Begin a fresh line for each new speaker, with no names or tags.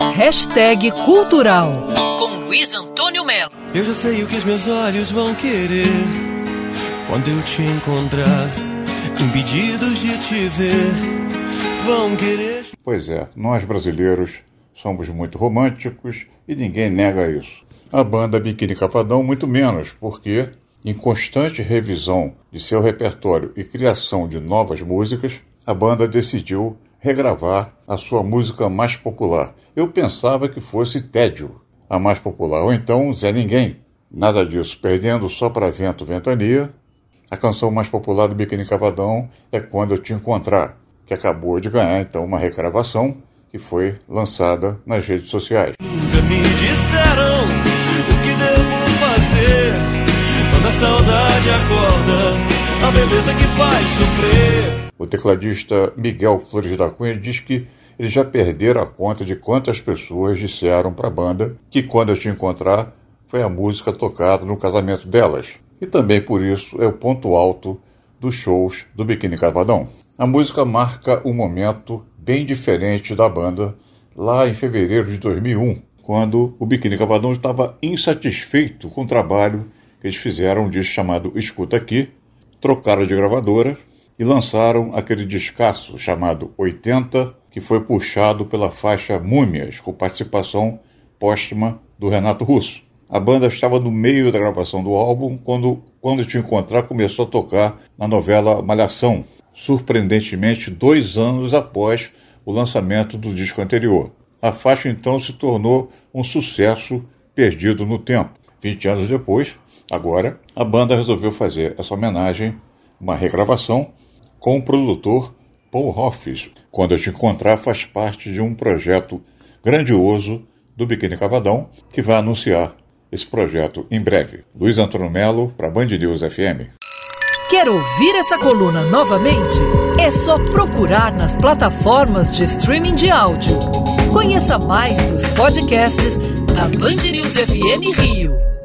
Hashtag Cultural com Luiz Antônio Melo.
Eu já sei o que os meus olhos vão querer quando eu te encontrar, impedidos de te ver, vão querer.
Pois é, nós brasileiros somos muito românticos e ninguém nega isso. A banda Biquíni Cavadão, muito menos, porque, em constante revisão de seu repertório e criação de novas músicas, a banda decidiu regravar a sua música mais popular. Eu pensava que fosse Tédio, a mais popular, ou então Zé Ninguém. Nada disso, perdendo só para Vento Ventania. A canção mais popular do Biquíni Cavadão é Quando Eu Te Encontrar, que acabou de ganhar então uma regravação que foi lançada nas redes sociais.
Nunca me disseram o que devo fazer quando a saudade acorda, a beleza que faz sofrer.
O tecladista Miguel Flores da Cunha diz que eles já perderam a conta de quantas pessoas disseram para a banda que Quando Eu Te Encontrar foi a música tocada no casamento delas. E também por isso é o ponto alto dos shows do Biquíni Cavadão. A música marca um momento bem diferente da banda lá em fevereiro de 2001, quando o Biquíni Cavadão estava insatisfeito com o trabalho que eles fizeram um disco chamado Escuta Aqui, trocaram de gravadora e lançaram aquele descasso chamado 80, que foi puxado pela faixa Múmias, com participação póstuma do Renato Russo. A banda estava no meio da gravação do álbum quando, quando Te Encontrar começou a tocar na novela Malhação, surpreendentemente dois anos após o lançamento do disco anterior. A faixa então se tornou um sucesso perdido no tempo. 20 anos depois, agora, a banda resolveu fazer essa homenagem, uma regravação, com o produtor Paul Hoffs. Quando eu te encontrar, faz parte de um projeto grandioso do Biquíni Cavadão, que vai anunciar esse projeto em breve. Luiz Antônio Melo, para Band News FM.
Quer ouvir essa coluna novamente? É só procurar nas plataformas de streaming de áudio. Conheça mais dos podcasts da Band News FM Rio.